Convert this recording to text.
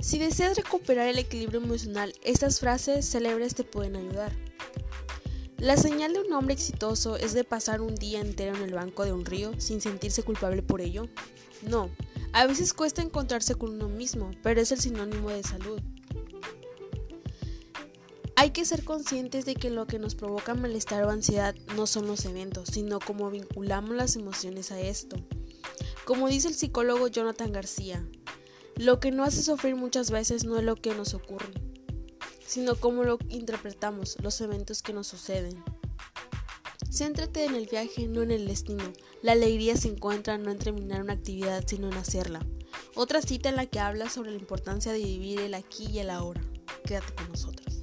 Si deseas recuperar el equilibrio emocional, estas frases célebres te pueden ayudar. La señal de un hombre exitoso es de pasar un día entero en el banco de un río sin sentirse culpable por ello. No, a veces cuesta encontrarse con uno mismo, pero es el sinónimo de salud. Hay que ser conscientes de que lo que nos provoca malestar o ansiedad no son los eventos, sino cómo vinculamos las emociones a esto. Como dice el psicólogo Jonathan García, lo que no hace sufrir muchas veces no es lo que nos ocurre, sino cómo lo interpretamos, los eventos que nos suceden. Céntrate en el viaje, no en el destino. La alegría se encuentra no en terminar una actividad, sino en hacerla. Otra cita en la que habla sobre la importancia de vivir el aquí y el ahora. Quédate con nosotros.